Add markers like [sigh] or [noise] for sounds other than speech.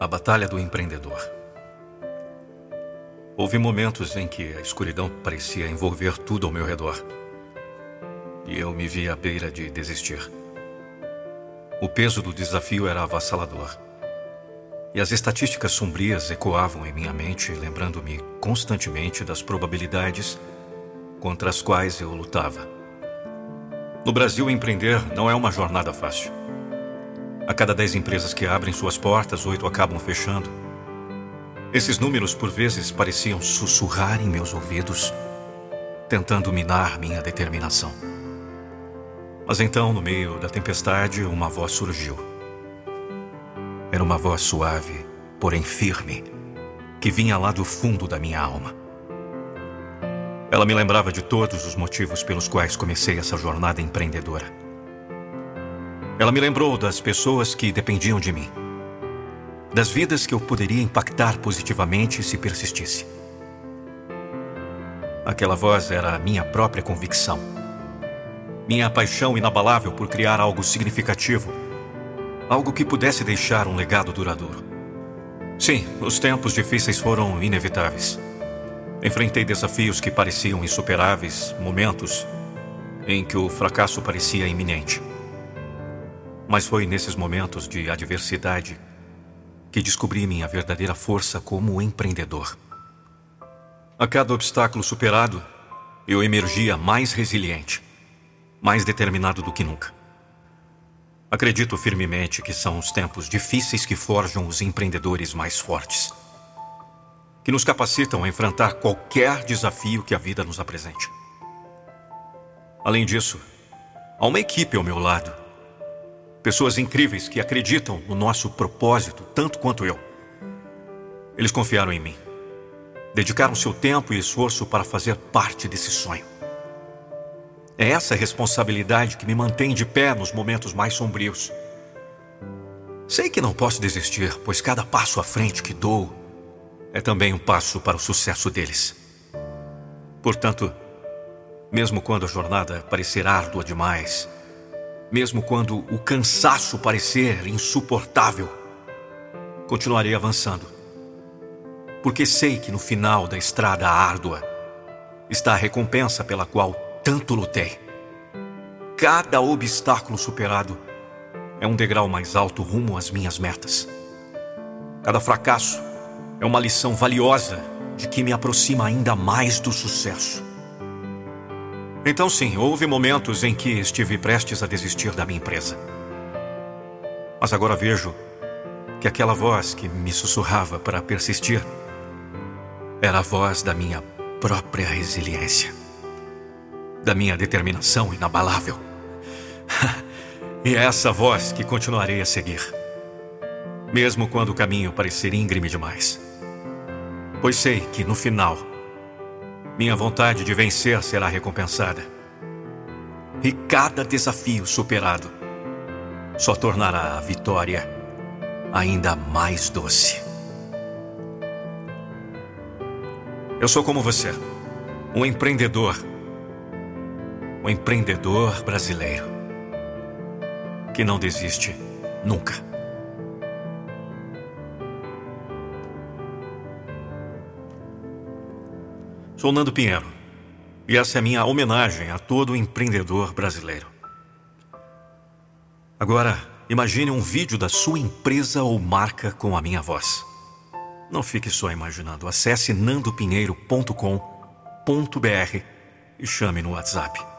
A Batalha do Empreendedor. Houve momentos em que a escuridão parecia envolver tudo ao meu redor. E eu me vi à beira de desistir. O peso do desafio era avassalador. E as estatísticas sombrias ecoavam em minha mente, lembrando-me constantemente das probabilidades contra as quais eu lutava. No Brasil, empreender não é uma jornada fácil. A cada dez empresas que abrem suas portas, oito acabam fechando. Esses números, por vezes, pareciam sussurrar em meus ouvidos, tentando minar minha determinação. Mas então, no meio da tempestade, uma voz surgiu. Era uma voz suave, porém firme, que vinha lá do fundo da minha alma. Ela me lembrava de todos os motivos pelos quais comecei essa jornada empreendedora. Ela me lembrou das pessoas que dependiam de mim, das vidas que eu poderia impactar positivamente se persistisse. Aquela voz era a minha própria convicção, minha paixão inabalável por criar algo significativo, algo que pudesse deixar um legado duradouro. Sim, os tempos difíceis foram inevitáveis. Enfrentei desafios que pareciam insuperáveis, momentos em que o fracasso parecia iminente. Mas foi nesses momentos de adversidade que descobri minha verdadeira força como empreendedor. A cada obstáculo superado, eu emergia mais resiliente, mais determinado do que nunca. Acredito firmemente que são os tempos difíceis que forjam os empreendedores mais fortes, que nos capacitam a enfrentar qualquer desafio que a vida nos apresente. Além disso, há uma equipe ao meu lado Pessoas incríveis que acreditam no nosso propósito tanto quanto eu. Eles confiaram em mim. Dedicaram seu tempo e esforço para fazer parte desse sonho. É essa responsabilidade que me mantém de pé nos momentos mais sombrios. Sei que não posso desistir, pois cada passo à frente que dou é também um passo para o sucesso deles. Portanto, mesmo quando a jornada parecer árdua demais, mesmo quando o cansaço parecer insuportável, continuarei avançando. Porque sei que no final da estrada árdua está a recompensa pela qual tanto lutei. Cada obstáculo superado é um degrau mais alto rumo às minhas metas. Cada fracasso é uma lição valiosa de que me aproxima ainda mais do sucesso. Então, sim, houve momentos em que estive prestes a desistir da minha empresa. Mas agora vejo que aquela voz que me sussurrava para persistir era a voz da minha própria resiliência, da minha determinação inabalável. [laughs] e é essa voz que continuarei a seguir, mesmo quando o caminho parecer íngreme demais. Pois sei que no final minha vontade de vencer será recompensada. E cada desafio superado só tornará a vitória ainda mais doce. Eu sou como você, um empreendedor. Um empreendedor brasileiro que não desiste nunca. Sou Nando Pinheiro e essa é minha homenagem a todo empreendedor brasileiro. Agora, imagine um vídeo da sua empresa ou marca com a minha voz. Não fique só imaginando. Acesse nandopinheiro.com.br e chame no WhatsApp